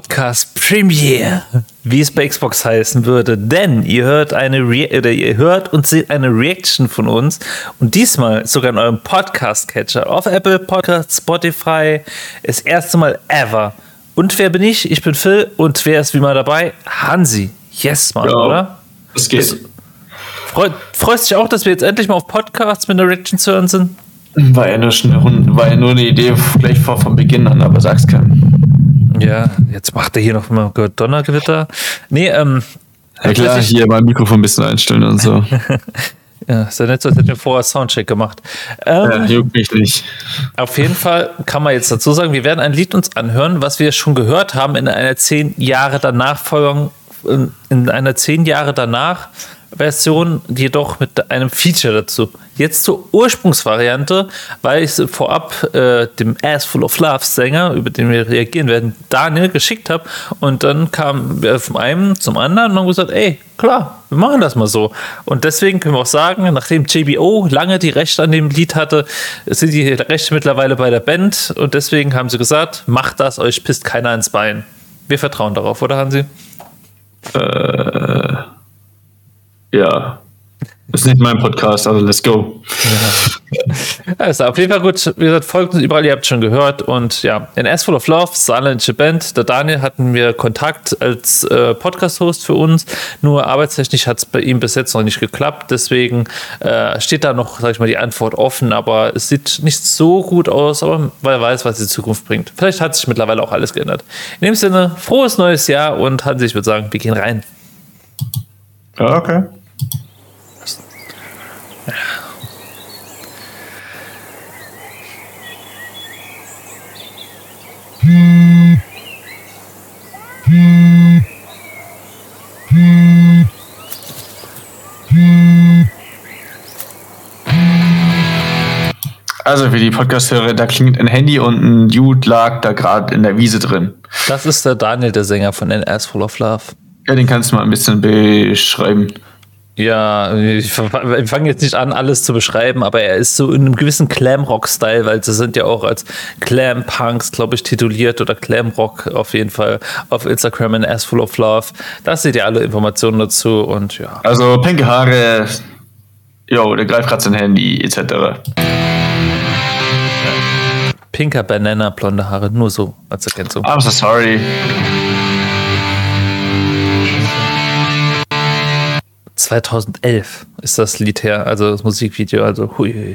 Podcast Premiere, wie es bei Xbox heißen würde, denn ihr hört eine Re oder ihr hört und seht eine Reaction von uns und diesmal sogar in eurem Podcast Catcher auf Apple Podcast, Spotify, das erste Mal ever. Und wer bin ich? Ich bin Phil und wer ist wie mal dabei? Hansi. Yes, Mann, ja, oder? Es geht. Freut, freust dich auch, dass wir jetzt endlich mal auf Podcasts mit einer Reaction zu hören sind? War ja nur, war ja nur eine Idee gleich vor von Beginn an, aber sag's keinem. Ja, jetzt macht er hier noch mal Donnergewitter. Nee, ähm. Ja klar, hier mein Mikrofon ein bisschen einstellen und so. ja, ist ja so, als hätten wir vorher Soundcheck gemacht. Ähm, ja, juckt mich nicht. Auf jeden Fall kann man jetzt dazu sagen, wir werden ein Lied uns anhören, was wir schon gehört haben in einer zehn Jahre danach Folgung, in einer zehn Jahre danach Version, jedoch mit einem Feature dazu. Jetzt zur Ursprungsvariante, weil ich vorab äh, dem Ass Full of Love Sänger, über den wir reagieren werden, Daniel geschickt habe. Und dann kam wir vom einen zum anderen und haben gesagt, ey, klar, wir machen das mal so. Und deswegen können wir auch sagen, nachdem JBO lange die Rechte an dem Lied hatte, sind die Rechte mittlerweile bei der Band. Und deswegen haben sie gesagt, macht das, euch pisst keiner ins Bein. Wir vertrauen darauf, oder Hansi? Äh ja. Das ist nicht mein Podcast, also let's go. Ja. Also auf jeden Fall gut. Wie gesagt, folgt uns überall, ihr habt schon gehört. Und ja, in As Full of Love, saarländische Band. Der Daniel hatten wir Kontakt als äh, Podcast-Host für uns. Nur arbeitstechnisch hat es bei ihm bis jetzt noch nicht geklappt. Deswegen äh, steht da noch, sag ich mal, die Antwort offen. Aber es sieht nicht so gut aus, aber wer weiß, was die Zukunft bringt. Vielleicht hat sich mittlerweile auch alles geändert. In dem Sinne, frohes neues Jahr und Hansi, ich würde sagen, wir gehen rein. Okay. Also für die Podcast-Hörer, da klingt ein Handy und ein Dude lag da gerade in der Wiese drin. Das ist der Daniel, der Sänger von NS Full of Love. Ja, den kannst du mal ein bisschen beschreiben. Ja, ich fange jetzt nicht an, alles zu beschreiben, aber er ist so in einem gewissen Glam-Rock-Style, weil sie sind ja auch als Glam-Punks, glaube ich, tituliert oder Glam-Rock auf jeden Fall auf Instagram in As Full of Love. Da seht ihr alle Informationen dazu und ja. Also pinke Haare, jo, der greift gerade sein Handy, etc. Pinker Banana, blonde Haare, nur so als Ergänzung. I'm so sorry. 2011 ist das Lied her, also das Musikvideo, also hui.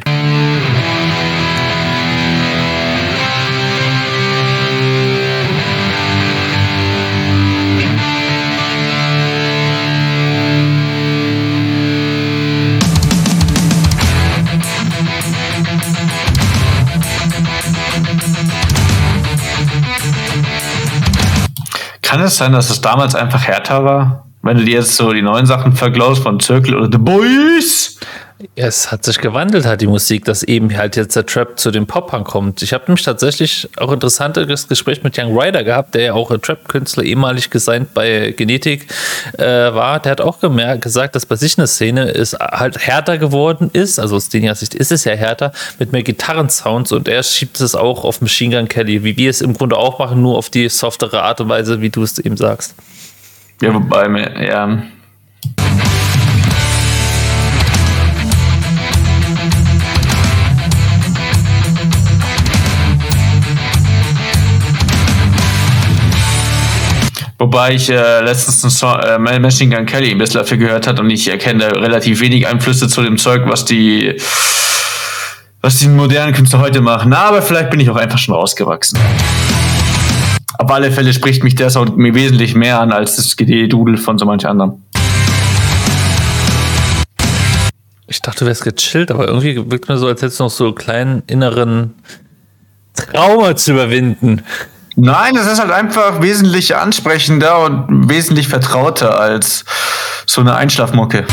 Kann es sein, dass es damals einfach härter war? Wenn du dir jetzt so die neuen Sachen verglaust von Circle oder The Boys. Es hat sich gewandelt, hat die Musik, dass eben halt jetzt der Trap zu dem Pop-Punk kommt. Ich habe nämlich tatsächlich auch ein interessantes Gespräch mit Young Ryder gehabt, der ja auch ein Trap-Künstler ehemalig gesigned bei Genetik äh, war. Der hat auch gemerkt, gesagt, dass bei sich eine Szene ist halt härter geworden ist. Also aus der Sicht ist es ja härter mit mehr Gitarrensounds und er schiebt es auch auf Machine Gun Kelly, wie wir es im Grunde auch machen, nur auf die softere Art und Weise, wie du es eben sagst. Ja, wobei ja. Wobei ich äh, letztens einen Song, äh, Machine Gun Kelly ein bisschen dafür gehört hat und ich erkenne relativ wenig Einflüsse zu dem Zeug, was die was die modernen Künstler heute machen. Na, aber vielleicht bin ich auch einfach schon rausgewachsen auf alle Fälle spricht mich der Sound mir wesentlich mehr an als das GD-Dudel von so manch anderem. Ich dachte, du wärst gechillt, aber irgendwie wirkt mir so, als hättest du noch so einen kleinen inneren Trauma zu überwinden. Nein, es ist halt einfach wesentlich ansprechender und wesentlich vertrauter als so eine Einschlafmucke.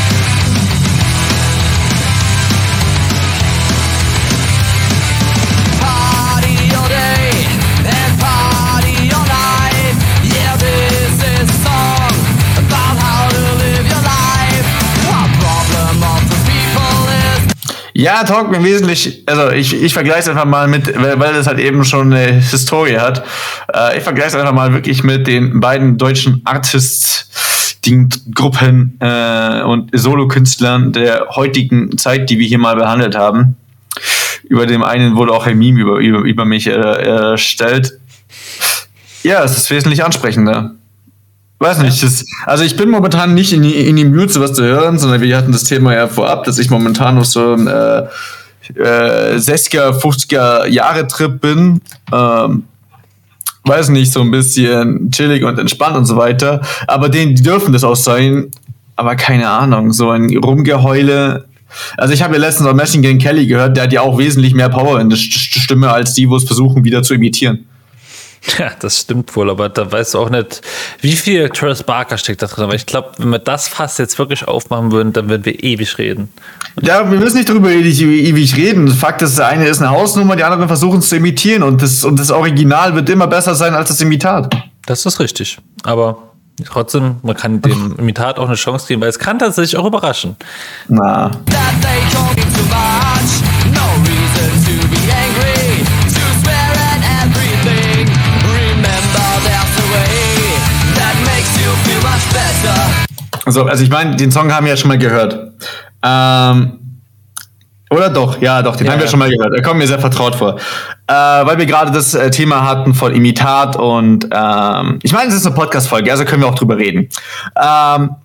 Ja, Talkman wesentlich, also ich, ich vergleiche es einfach mal mit, weil, es halt eben schon eine Historie hat. Äh, ich vergleiche es einfach mal wirklich mit den beiden deutschen Artists, den Gruppen äh, und Solokünstlern der heutigen Zeit, die wir hier mal behandelt haben. Über dem einen wurde auch ein Meme über, über, über mich äh, erstellt. Ja, es ist wesentlich ansprechender. Weiß nicht, das, also ich bin momentan nicht in die, in die Mute, sowas zu hören, sondern wir hatten das Thema ja vorab, dass ich momentan auf so einem äh, äh, 60er, 50er Jahre Trip bin. Ähm, weiß nicht, so ein bisschen chillig und entspannt und so weiter. Aber denen, die dürfen das auch sein. Aber keine Ahnung, so ein Rumgeheule. Also ich habe ja letztens auch Machine Gun Kelly gehört, der hat ja auch wesentlich mehr Power in der Stimme als die, wo es versuchen, wieder zu imitieren. Ja, das stimmt wohl, aber da weißt du auch nicht, wie viel Travis Barker steckt da drin. Aber ich glaube, wenn wir das fast jetzt wirklich aufmachen würden, dann würden wir ewig reden. Ja, wir müssen nicht darüber ewig, ewig reden. Fakt ist, der eine ist eine Hausnummer, die anderen versuchen es zu imitieren und das, und das Original wird immer besser sein als das Imitat. Das ist richtig. Aber trotzdem, man kann dem Imitat auch eine Chance geben, weil es kann tatsächlich auch überraschen. Na. Also, also ich meine, den Song haben wir ja schon mal gehört. Ähm, oder doch? Ja, doch, den ja, haben wir ja. schon mal gehört. Er kommt mir sehr vertraut vor. Äh, weil wir gerade das äh, Thema hatten von Imitat und ähm, ich meine, es ist eine Podcast-Folge, also können wir auch drüber reden. Ähm,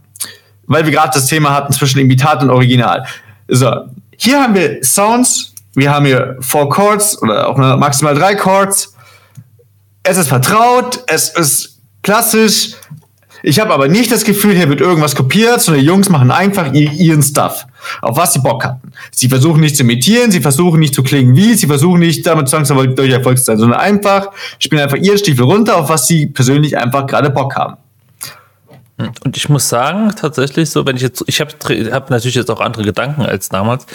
weil wir gerade das Thema hatten zwischen Imitat und Original. So, hier haben wir Sounds, wir haben hier Four Chords oder auch maximal drei Chords. Es ist vertraut, es ist klassisch, ich habe aber nicht das Gefühl, hier wird irgendwas kopiert, sondern die Jungs machen einfach ihren Stuff, auf was sie Bock hatten. Sie versuchen nicht zu imitieren, sie versuchen nicht zu klingen wie, sie versuchen nicht damit zwangsläufig Erfolg zu sein, sondern einfach spielen einfach ihren Stiefel runter, auf was sie persönlich einfach gerade Bock haben. Und ich muss sagen, tatsächlich so, wenn ich jetzt, ich habe hab natürlich jetzt auch andere Gedanken als damals.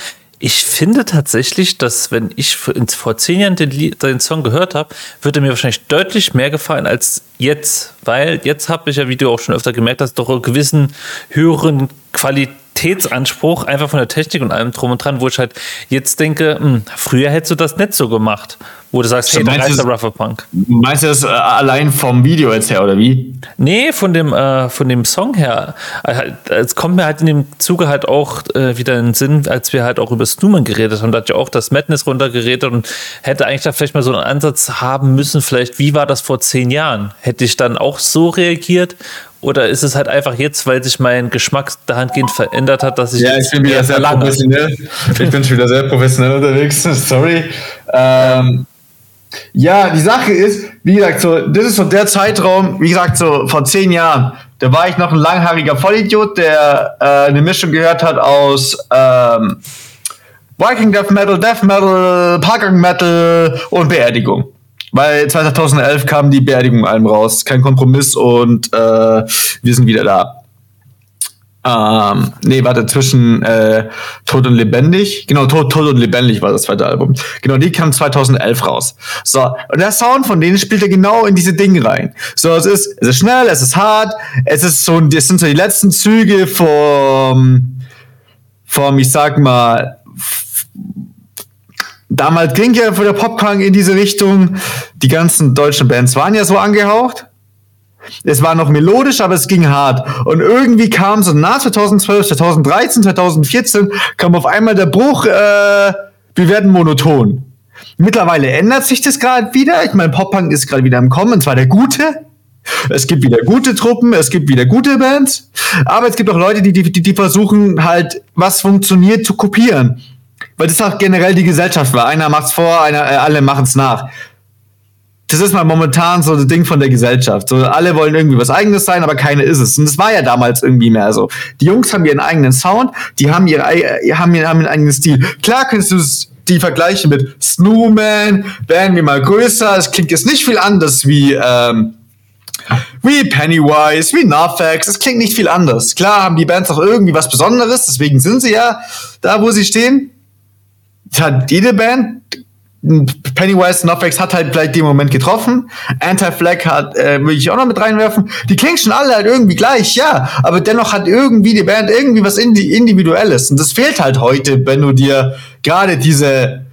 Ich finde tatsächlich, dass wenn ich vor zehn Jahren den, den Song gehört habe, würde mir wahrscheinlich deutlich mehr gefallen als jetzt, weil jetzt habe ich ja, wie du auch schon öfter gemerkt hast, doch einen gewissen höheren Qualitätsanspruch einfach von der Technik und allem drum und dran, wo ich halt jetzt denke, mh, hm, früher hättest du das nicht so gemacht. Wo du sagst, hey, da ist der Rougher Punk. Meinst du das äh, allein vom Video jetzt her, oder wie? Nee, von dem, äh, von dem Song her. Äh, es kommt mir halt in dem Zuge halt auch äh, wieder in den Sinn, als wir halt auch über Snowman geredet haben. Da hat ja auch das Madness runtergeredet und hätte eigentlich da vielleicht mal so einen Ansatz haben müssen, vielleicht, wie war das vor zehn Jahren? Hätte ich dann auch so reagiert oder ist es halt einfach jetzt, weil sich mein Geschmack dahingehend verändert hat, dass ich. Ja, ich bin wieder sehr verlange. professionell. Ich bin schon wieder sehr professionell unterwegs. Sorry. Ähm, ja, die Sache ist, wie gesagt, so, das ist so der Zeitraum, wie gesagt, so vor zehn Jahren. Da war ich noch ein langhaariger Vollidiot, der äh, eine Mischung gehört hat aus ähm, Viking Death Metal, Death Metal, Parking Metal und Beerdigung. Weil 2011 kam die Beerdigung allem raus. Kein Kompromiss und äh, wir sind wieder da. Ähm, nee, warte, zwischen äh, Tod und Lebendig. Genau, Tod, Tod und Lebendig war das zweite Album. Genau, die kam 2011 raus. So, und der Sound von denen spielt er genau in diese Dinge rein. So, es ist, es ist schnell, es ist hart, es ist so, das sind so die letzten Züge vom, vom, ich sag mal, damals ging ja für der Poppunk in diese Richtung. Die ganzen deutschen Bands waren ja so angehaucht. Es war noch melodisch, aber es ging hart. Und irgendwie kam so nach 2012, 2013, 2014 kam auf einmal der Bruch, äh, wir werden monoton. Mittlerweile ändert sich das gerade wieder. Ich meine, Pop-Punk ist gerade wieder im Kommen, und zwar der gute. Es gibt wieder gute Truppen, es gibt wieder gute Bands, aber es gibt auch Leute, die, die, die versuchen halt, was funktioniert, zu kopieren. Weil das auch generell die Gesellschaft war. Einer macht's vor, einer, äh, alle machen's nach das ist mal momentan so das Ding von der Gesellschaft. So, alle wollen irgendwie was eigenes sein, aber keine ist es. Und das war ja damals irgendwie mehr so. Die Jungs haben ihren eigenen Sound, die haben ihre, haben ihren, haben ihren eigenen Stil. Klar könntest du die vergleichen mit Snowman, werden wir mal größer. Es klingt jetzt nicht viel anders wie, ähm, wie Pennywise, wie Narfax. Es klingt nicht viel anders. Klar haben die Bands auch irgendwie was Besonderes, deswegen sind sie ja da, wo sie stehen. Hat jede Band Pennywise Nofex hat halt vielleicht den Moment getroffen. Anti-Flag hat, äh, würde ich auch noch mit reinwerfen. Die klingen schon alle halt irgendwie gleich, ja. Aber dennoch hat irgendwie die Band irgendwie was Individuelles. Und das fehlt halt heute, wenn du dir gerade diese,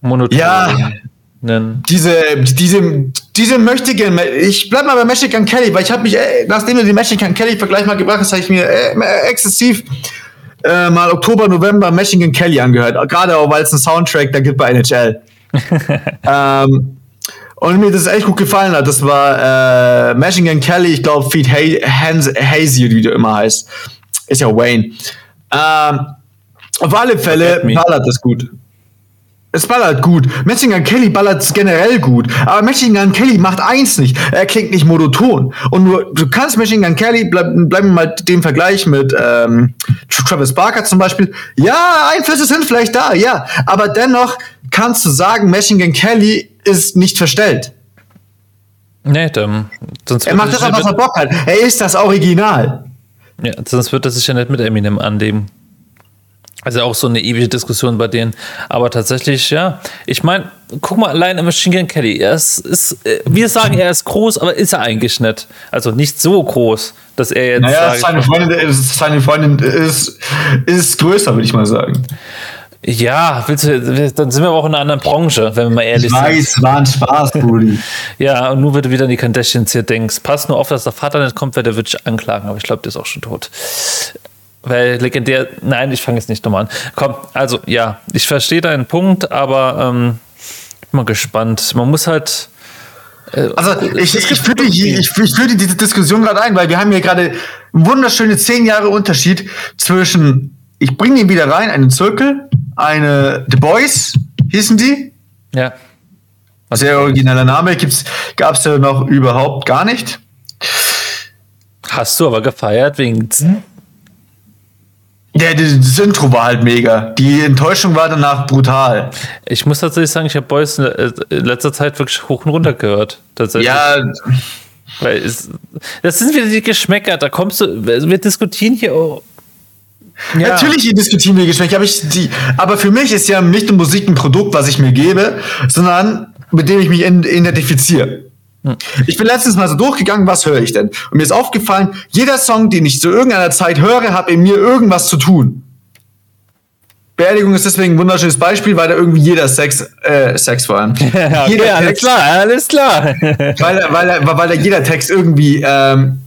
Monoton. ja, diese, diese, diese möchte gerne, ich bleib mal bei Michigan Kelly, weil ich habe mich, äh, nachdem du den Michigan Kelly Vergleich mal gebracht hast, habe ich mir äh, exzessiv äh, mal Oktober, November Michigan Kelly angehört. Gerade auch, weil es einen Soundtrack da gibt bei NHL. ähm, und mir das echt gut gefallen hat. Das war äh, Michigan Kelly, ich glaube, Feed Hans Hazy, wie du immer heißt. Ist ja Wayne. Ähm, auf alle Fälle ballert das gut. Es ballert gut. Messing Kelly ballert generell gut. Aber Gun Kelly macht eins nicht. Er klingt nicht monoton. Und nur, du kannst Gun Kelly, bleib, bleiben wir mal dem Vergleich mit ähm, Travis Barker zum Beispiel. Ja, Einflüsse sind vielleicht da, ja. Aber dennoch kannst du sagen, Gun Kelly ist nicht verstellt. Nee, dann, sonst er macht das was er Bock hat. Er ist das Original. Ja, sonst wird er sich ja nicht mit Eminem annehmen. Also auch so eine ewige Diskussion bei denen. Aber tatsächlich, ja. Ich meine, guck mal allein Machine Gun Kelly. Er ist, ist, äh, wir sagen, er ist groß, aber ist er eigentlich nicht. Also nicht so groß, dass er jetzt. Naja, seine Freundin, seine Freundin ist, ist größer, würde ich mal sagen. Ja, willst du, dann sind wir aber auch in einer anderen Branche, wenn wir mal ehrlich sind. Ich weiß, sind. war ein Spaß, Brudi. ja, und nur wenn du wieder an die Kardashians hier denkst. Pass nur auf, dass der Vater nicht kommt, weil der wird dich anklagen, aber ich glaube, der ist auch schon tot. Weil legendär, nein, ich fange jetzt nicht nochmal an. Komm, also ja, ich verstehe deinen Punkt, aber ähm, ich bin mal gespannt. Man muss halt. Äh, also ich, ich, führe die, ich, ich führe diese Diskussion gerade ein, weil wir haben hier gerade wunderschöne zehn Jahre Unterschied zwischen, ich bringe ihn wieder rein, einen Zirkel, eine The Boys, hießen die? Ja. Sehr origineller Name, gab es ja noch überhaupt gar nicht. Hast du aber gefeiert wegen. Hm? Ja, das Intro war halt mega. Die Enttäuschung war danach brutal. Ich muss tatsächlich sagen, ich habe Boys in letzter Zeit wirklich hoch und runter gehört. Tatsächlich. Ja. Weil es, das sind wieder die Geschmäcker. Da kommst du, wir diskutieren hier. Oh. Ja. Natürlich diskutieren wir Geschmäcker, aber, ich, die, aber für mich ist ja nicht nur Musik ein Produkt, was ich mir gebe, sondern mit dem ich mich identifiziere. Hm. Ich bin letztens mal so durchgegangen, was höre ich denn? Und mir ist aufgefallen, jeder Song, den ich zu irgendeiner Zeit höre, hat in mir irgendwas zu tun. Beerdigung ist deswegen ein wunderschönes Beispiel, weil da irgendwie jeder Sex, äh, Sex vor allem. okay, jeder alles Text, klar, alles klar. weil, weil, weil da jeder Text irgendwie ähm,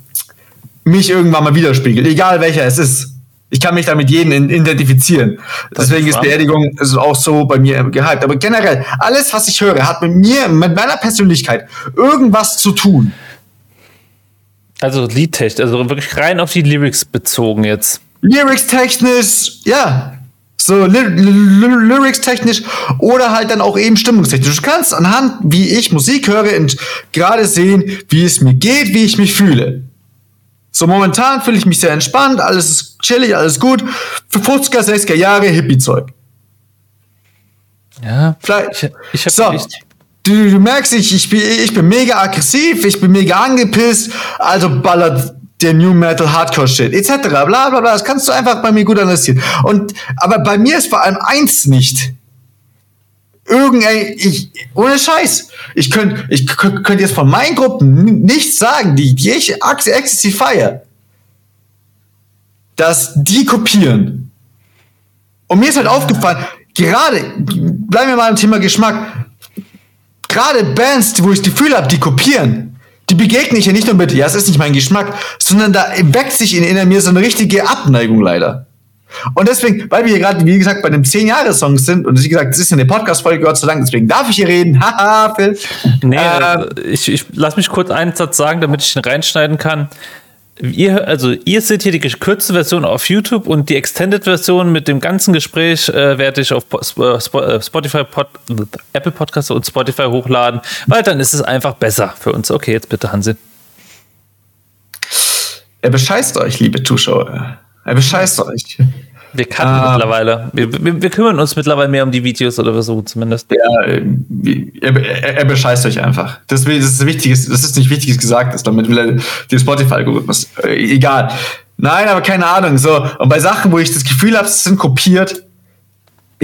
mich irgendwann mal widerspiegelt, egal welcher es ist. Ich kann mich da mit jedem identifizieren. Deswegen ist, ist Beerdigung ist auch so bei mir gehypt. Aber generell, alles, was ich höre, hat mit mir, mit meiner Persönlichkeit irgendwas zu tun. Also liedtechnisch, also wirklich rein auf die Lyrics bezogen jetzt. Lyrics technisch, ja. So Lyrics technisch oder halt dann auch eben stimmungstechnisch. Du kannst anhand, wie ich Musik höre, gerade sehen, wie es mir geht, wie ich mich fühle. So momentan fühle ich mich sehr entspannt, alles ist chillig, alles gut. Für 50er, 60er Jahre Hippie-Zeug. Ja, vielleicht. Ich, ich hab so, du, du, merkst, ich, ich, bin, ich bin mega aggressiv, ich bin mega angepisst, also ballert der New Metal Hardcore Shit, etc. Bla bla bla. Das kannst du einfach bei mir gut analysieren. Und aber bei mir ist vor allem eins nicht irgendein, ich, ohne Scheiß, ich könnte ich könnt jetzt von meinen Gruppen nichts sagen, die, die ich exzessiv feiere, dass die kopieren. Und mir ist halt aufgefallen, gerade, bleiben wir mal am Thema Geschmack, gerade Bands, wo ich das Gefühl habe, die kopieren, die begegne ich ja nicht nur mit, ja, es ist nicht mein Geschmack, sondern da weckt sich in, in mir so eine richtige Abneigung leider. Und deswegen, weil wir hier gerade, wie gesagt, bei einem 10-Jahre-Song sind, und wie gesagt, das ist eine Podcast-Folge, Gott sei Dank, deswegen darf ich hier reden. Haha, Phil. Nee, ähm, ich, ich lass mich kurz einen Satz sagen, damit ich ihn reinschneiden kann. Ihr, also ihr seht hier die gekürzte Version auf YouTube und die Extended-Version mit dem ganzen Gespräch äh, werde ich auf äh, äh, Spotify, Pod, Apple Podcasts und Spotify hochladen, weil dann ist es einfach besser für uns. Okay, jetzt bitte Hansi. Er bescheißt euch, liebe Zuschauer. Er bescheißt euch. Wir kannten ah. mittlerweile. Wir, wir, wir, kümmern uns mittlerweile mehr um die Videos oder versuchen zumindest. Ja, äh, er, er, er bescheißt euch einfach. Das, das ist wichtiges, das ist nicht wichtiges gesagt ist, damit will er den Spotify-Algorithmus. Äh, egal. Nein, aber keine Ahnung. So, und bei Sachen, wo ich das Gefühl habe, es sind kopiert,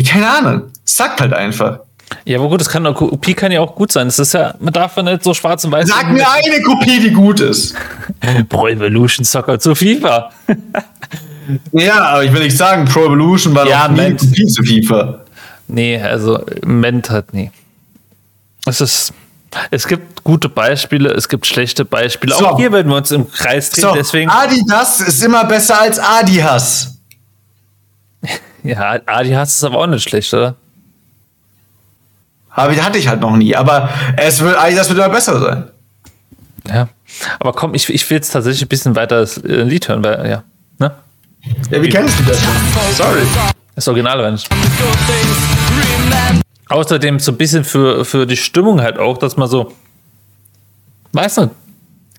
keine Ahnung. Sagt halt einfach. Ja, aber gut, das kann eine Kopie kann ja auch gut sein. Das ist ja, man darf ja nicht so schwarz und weiß. Sag mir eine Kopie, die gut ist. Pro Evolution Soccer zu FIFA. ja, aber ich will nicht sagen, Pro Evolution war Ja, doch Ment. Kopie zu FIFA. Nee, also Ment hat nie. Es ist. Es gibt gute Beispiele, es gibt schlechte Beispiele. So. Auch hier werden wir uns im Kreis drehen, So, deswegen. Adidas ist immer besser als Adihas. Ja, Adi hast es aber auch nicht schlecht, oder? Aber die hatte ich halt noch nie. Aber es wird, Adidas wird immer besser sein. Ja. Aber komm, ich, ich will jetzt tatsächlich ein bisschen weiter das äh, Lied hören, weil, ja. Ne? Ja, wie kennst du das schon? Sorry. Das Original war nicht. Außerdem so ein bisschen für, für die Stimmung halt auch, dass man so, weiß nicht,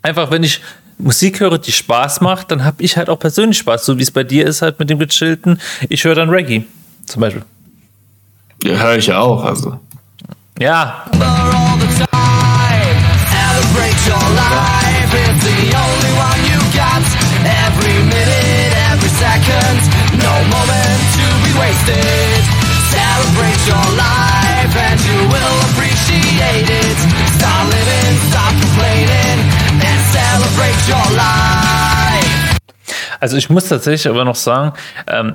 einfach wenn ich Musik höre, die Spaß macht, dann habe ich halt auch persönlich Spaß, so wie es bei dir ist halt mit dem gechillten. Ich höre dann Reggae zum Beispiel. Ja, höre ich ja auch. Also. Ja, Also ich muss tatsächlich aber noch sagen, ähm,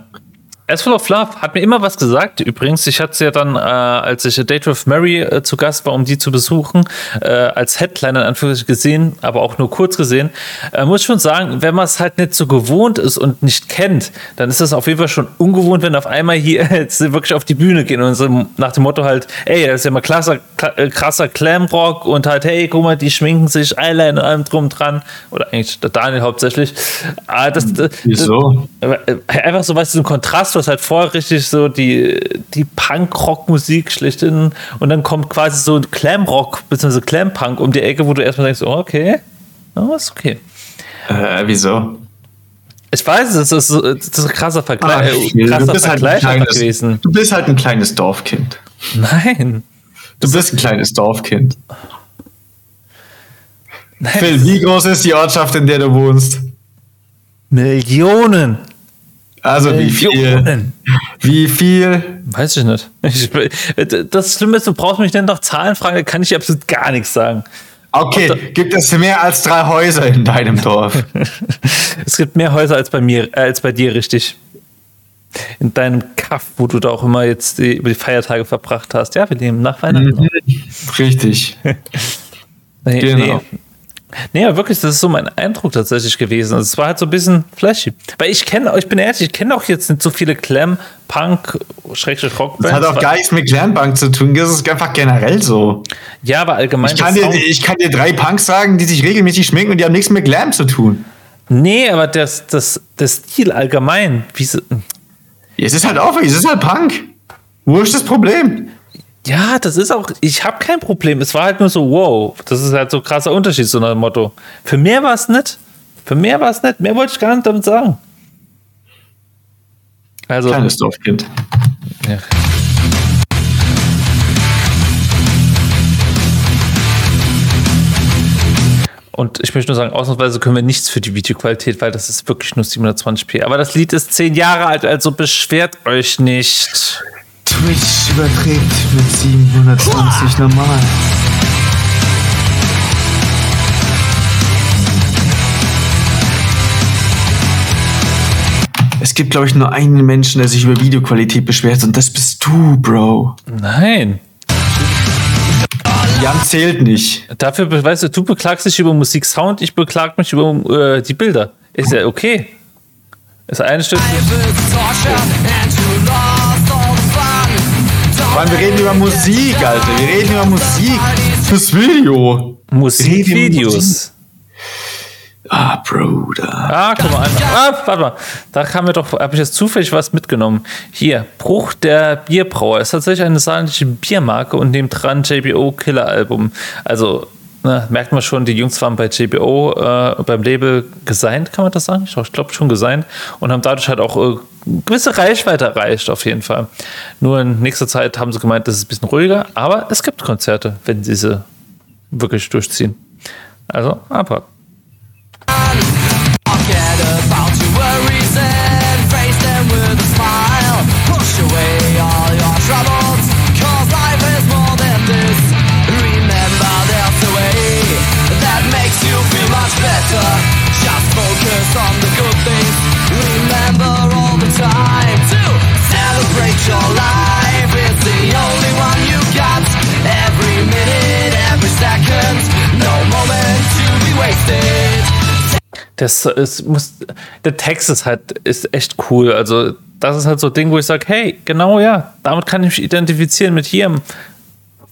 As Full of Love hat mir immer was gesagt. Übrigens, ich hatte es ja dann, äh, als ich Date with Mary äh, zu Gast war, um die zu besuchen, äh, als Headliner in Anführungszeichen gesehen, aber auch nur kurz gesehen. Äh, muss ich schon sagen, wenn man es halt nicht so gewohnt ist und nicht kennt, dann ist es auf jeden Fall schon ungewohnt, wenn auf einmal hier jetzt wirklich auf die Bühne gehen und so nach dem Motto halt, ey, das ist ja mal krasser, äh, krasser Clamrock und halt, hey, guck mal, die schminken sich Eyeliner und allem drum dran. Oder eigentlich der Daniel hauptsächlich. Ah, das, das, Wieso? aber, äh, Einfach so, weißt du, so ein Kontrast, hast halt vorher richtig so die, die Punk-Rock-Musik schlechthin und dann kommt quasi so ein Clam-Rock bzw. Clam-Punk um die Ecke, wo du erstmal denkst, oh, okay, oh, ist okay. Äh, wieso? Ich weiß, das ist, das ist ein krasser Vergleich, Ach, äh, krasser du, bist halt ein Vergleich einfach kleines, gewesen. du bist halt ein kleines Dorfkind. Nein. Du bist ein kleines Dorfkind. Nein. Phil, wie groß ist die Ortschaft, in der du wohnst? Millionen. Also wie viel? Wie viel? Weiß ich nicht. Ich, das Schlimme ist, du brauchst mich denn nach Zahlen fragen, da kann ich absolut gar nichts sagen. Okay, gibt es mehr als drei Häuser in deinem Dorf? Es gibt mehr Häuser als bei mir, äh, als bei dir, richtig. In deinem Kaff, wo du da auch immer jetzt die, über die Feiertage verbracht hast. Ja, wir leben nach Weihnachten. Richtig. Nee, Genau. nee. Nee, aber wirklich, das ist so mein Eindruck tatsächlich gewesen. Also es war halt so ein bisschen flashy. Weil ich kenne, ich bin ehrlich, ich kenne auch jetzt nicht so viele Clam, Punk, Schrägstrich Rockbands. Das hat auch gar nichts mit Clanbank zu tun. Das ist einfach generell so. Ja, aber allgemein. Ich kann, dir, ich kann dir drei Punks sagen, die sich regelmäßig schminken und die haben nichts mit Glam zu tun. nee, aber das, das, der Stil allgemein. Wie so, Es ist halt auch, es ist halt Punk. Wo ist das Problem? Ja, das ist auch, ich habe kein Problem. Es war halt nur so, wow, das ist halt so ein krasser Unterschied, so dem Motto. Für mehr war es nicht. Für mehr war es nicht. Mehr wollte ich gar nicht damit sagen. Also, Kleines Dorfkind. ja. Und ich möchte nur sagen, ausnahmsweise können wir nichts für die Videoqualität, weil das ist wirklich nur 720p. Aber das Lied ist zehn Jahre alt, also beschwert euch nicht. Twitch überträgt mit 720 normal. Es gibt, glaube ich, nur einen Menschen, der sich über Videoqualität beschwert und das bist du, Bro. Nein. Jan zählt nicht. Dafür, weißt du, du beklagst dich über Musiksound, ich beklag mich über äh, die Bilder. Ist ja okay. Das eine Stück. Vor allem, wir reden über Musik, Alter. Wir reden über Musik. Das Video. Musikvideos. Ah, Bruder. Ah, guck mal an. Ah, warte mal. Da kam mir doch, habe ich jetzt zufällig was mitgenommen. Hier, Bruch der Bierbrauer. Ist tatsächlich eine saarländische Biermarke und neben dran JBO Killer Album. Also, ne, merkt man schon, die Jungs waren bei JBO äh, beim Label gesigned, kann man das sagen? Ich glaube schon gesigned und haben dadurch halt auch äh, gewisse Reichweite erreicht, auf jeden Fall. Nur in nächster Zeit haben sie gemeint, das ist ein bisschen ruhiger, aber es gibt Konzerte, wenn sie sie wirklich durchziehen. Also, abwarten. Das ist, muss, der Text ist halt ist echt cool. Also das ist halt so ein Ding, wo ich sage, hey, genau ja, damit kann ich mich identifizieren mit hier.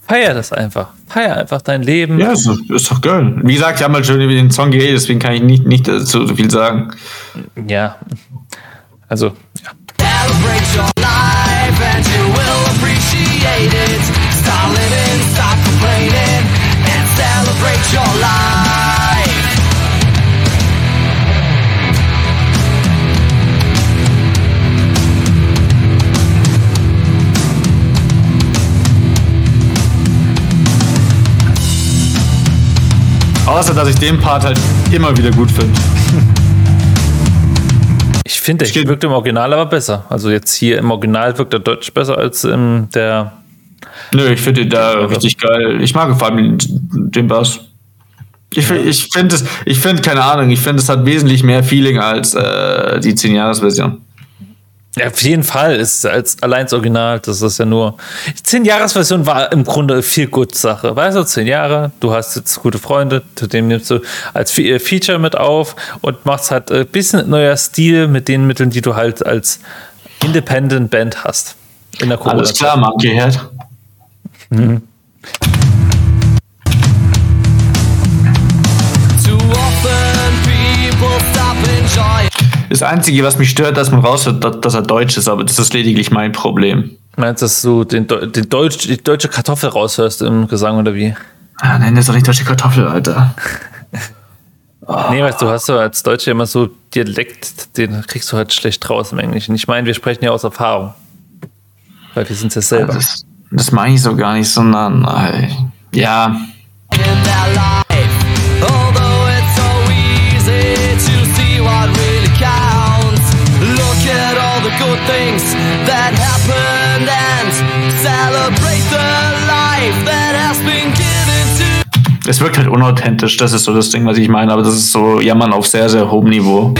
Feier das einfach. Feier einfach dein Leben. Ja, ist, doch- ist doch geil. Wie gesagt, ich habe mal schon über den Song geredet, deswegen kann ich nicht, nicht so viel sagen. Ja. Also, ja. Celebrate your life Außer, dass ich den Part halt immer wieder gut finde. Ich finde, der wirkt im Original aber besser. Also jetzt hier im Original wirkt er deutlich besser als in der. Nö, ich finde den da richtig geil. Ich mag vor allem den, den Bass. Ich, find- ich finde es, ich finde, keine Ahnung, ich finde, es hat wesentlich mehr Feeling als äh, die 10-Jahres-Version. Ja, auf jeden Fall ist als allein das Original, das ist ja nur. Die 10-Jahres-Version war im Grunde viel gut Sache. Weißt du, 10 Jahre, du hast jetzt gute Freunde, zu dem nimmst du als äh, Feature mit auf und machst halt ein bisschen neuer Stil mit den Mitteln, die du halt als Independent Band hast. In der Alles klar, Monkey Head. Too Das Einzige, was mich stört, dass man raushört, dass, dass er deutsch ist, aber das ist lediglich mein Problem. Meinst du, dass du den, den Deutsch, die deutsche Kartoffel raushörst im Gesang oder wie? Ah, nenn das doch nicht deutsche Kartoffel, Alter. Nee, weißt du, du hast ja als Deutscher immer so Dialekt, den kriegst du halt schlecht raus im Englischen. Ich meine, wir sprechen ja aus Erfahrung. Weil wir sind ja selber. Das, das meine ich so gar nicht, sondern äh, ja, things that happened and celebrate the life that has been given to es wirkt halt unauthentisch. Das ist so das Ding, was ich meine, aber das ist so Jammern auf sehr, sehr hohem Niveau.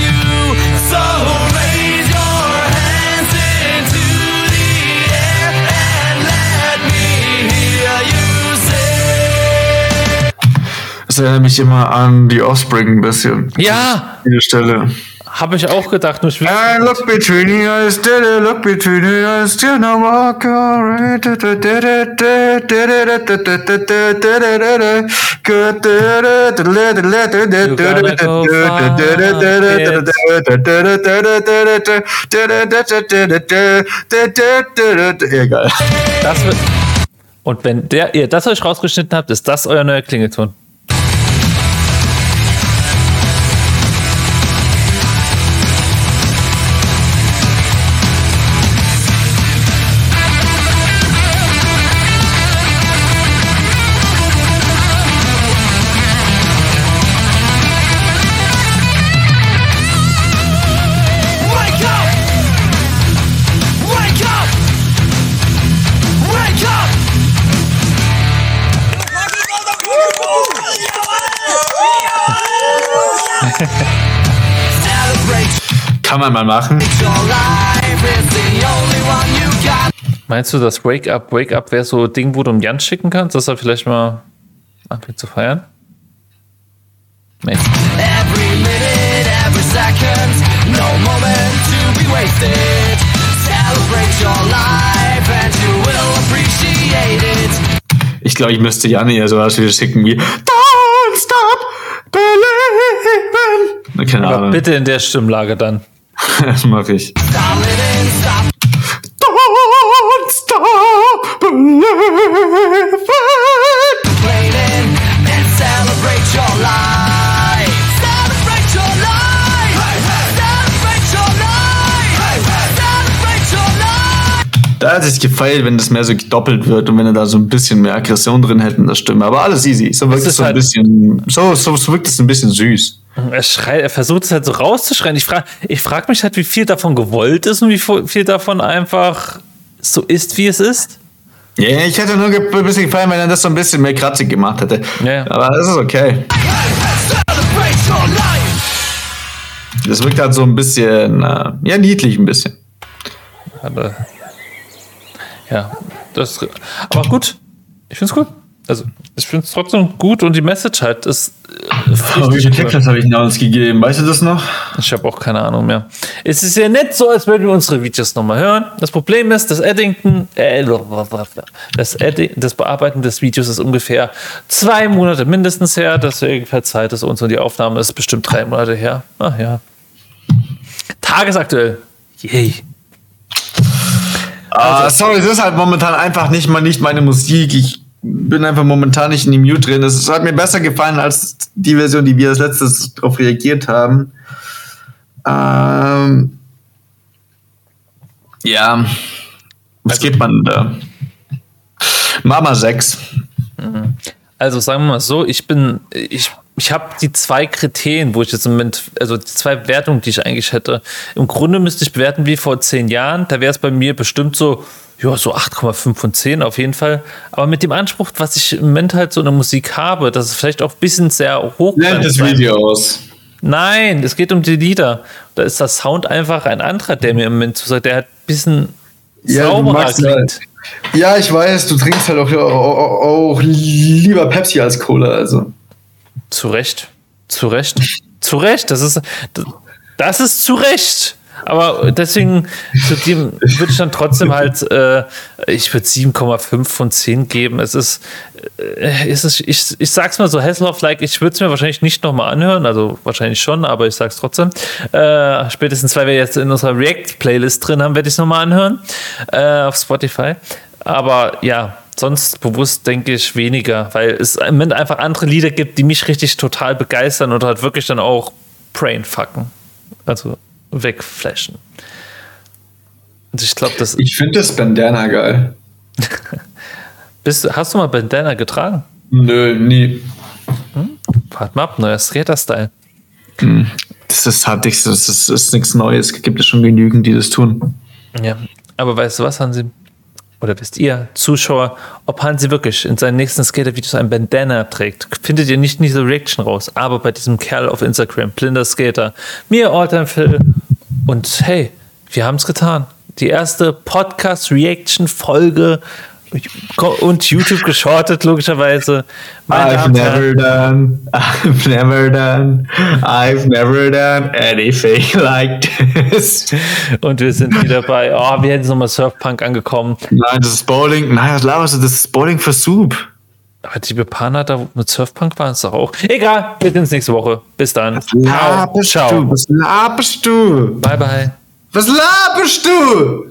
erinnert mich immer an die Offspring ein bisschen. Ja, Diese Stelle. Habe ich auch gedacht. Nur ich I look between you, I still look between you, I still no walk alright. Egal. das wird, und wenn der, ihr das euch rausgeschnitten habt, ist das euer neuer Klingelton. Kann man mal machen. Meinst du, das Wake Up, Wake Up wäre so ein Ding, wo du einen Jan schicken kannst, dass er vielleicht mal anfängt zu feiern? Nee. Every minute, every second, no moment to be wasted. Celebrate your life and you will appreciate it. Ich glaube, ich müsste Janne ja sowas wieder schicken wie Don't stop believing. Keine Aber Ahnung. bitte in der Stimmlage dann. Das mache ich. Don't stop believing. Da hätte ich gefeilt, wenn das mehr so gedoppelt wird und wenn er da so ein bisschen mehr Aggression drin hätte in der Stimme. Aber alles easy. So wirkt ist es so ein halt- bisschen, so, so, so wirkt es ein bisschen süß. Er, schreit, er versucht es halt so rauszuschreien. Ich frage ich frag mich halt, wie viel davon gewollt ist und wie viel davon einfach so ist, wie es ist. Ja, ich hätte nur ein bisschen gefallen, wenn er das so ein bisschen mehr kratzig gemacht hätte. Ja, ja. Aber das ist okay. Das wirkt halt so ein bisschen, äh, ja, niedlich ein bisschen. Aber, ja, das, aber gut. Ich find's gut. Also, ich finde es trotzdem gut und die Message halt ist. Oh, wie viele richtig cool. Clickers habe ich damals gegeben? Weißt du das noch? Ich habe auch keine Ahnung mehr. Es ist ja nicht so, als würden wir unsere Videos nochmal hören. Das Problem ist, das Eddington, äh, das, Eddi das Bearbeiten des Videos ist ungefähr zwei Monate mindestens her. Deswegen verzeiht es uns und die Aufnahme ist bestimmt drei Monate her. Ach ja. Tagesaktuell. Yay. Ah, sorry, es ist halt momentan einfach nicht mal nicht meine Musik. Ich bin einfach momentan nicht in die Mute drin. Es hat mir besser gefallen als die Version, die wir als letztes darauf reagiert haben. Ähm, ja. Was gibt man da? Mama 6. Also sagen wir mal so, ich bin, ich, ich habe die zwei Kriterien, wo ich jetzt im Moment, also die zwei Wertungen, die ich eigentlich hätte. Im Grunde müsste ich bewerten wie vor zehn Jahren. Da wäre es bei mir bestimmt so, ja, so 8,5 von 10 auf jeden Fall. Aber mit dem Anspruch, was ich im Moment halt so in der Musik habe, dass es vielleicht auch ein bisschen sehr hoch Lernt das Video aus. Nein, es geht um die Lieder. Da ist der Sound einfach ein anderer, der mir im Moment zusagt. Der hat ein bisschen Ja, sauberer klingt. halt- Ja, ich weiß, du trinkst halt auch, auch, auch lieber Pepsi als Cola, also. Zu Recht. Zu Recht. zu Recht. Das ist, das ist zu Recht. Aber deswegen zu dem würde ich dann trotzdem halt, äh, ich würde 7,5 von 10 geben. Es ist, äh, es ist ich, ich sag's mal so, Hasselhoff-like, ich würde es mir wahrscheinlich nicht nochmal anhören, also wahrscheinlich schon, aber ich sag's trotzdem. Äh, spätestens, weil wir jetzt in unserer React-Playlist drin haben, werde ich es nochmal anhören äh, auf Spotify. Aber ja, sonst bewusst denke ich weniger, weil es im Moment einfach andere Lieder gibt, die mich richtig total begeistern und halt wirklich dann auch brainfucken. Also wegflashen. Und ich glaube, das Ich finde das Bandana geil. bist hast du mal Bandana getragen? Nö, nie. Warte mal ab, neuer Skater-Style. Das ist halt nichts, das ist, ist nichts Neues. Es gibt es schon genügend, die das tun. Ja, aber weißt du was, Hansi? Oder wisst ihr, Zuschauer, ob Hansi wirklich in seinen nächsten Skater-Videos ein Bandana trägt, findet ihr nicht in dieser Reaction raus, aber bei diesem Kerl auf Instagram, blinder Skater, mir Alltime Phil und hey, wir haben es getan. Die erste Podcast-Reaction-Folge und YouTube geschortet, logischerweise. Meine I've never done, I've never done, I've never done anything like this. Und wir sind wieder bei, oh, wir hätten nochmal Surfpunk angekommen. Nein, das ist Bowling. Nein, was laberst du? Das ist Bowling für Soup. Aber die Bepana da mit Surfpunk waren es doch auch. Egal, wir sehen uns nächste Woche. Bis dann. Laberst Ciao. du? Was laberst du? Bye, bye. Was laberst du?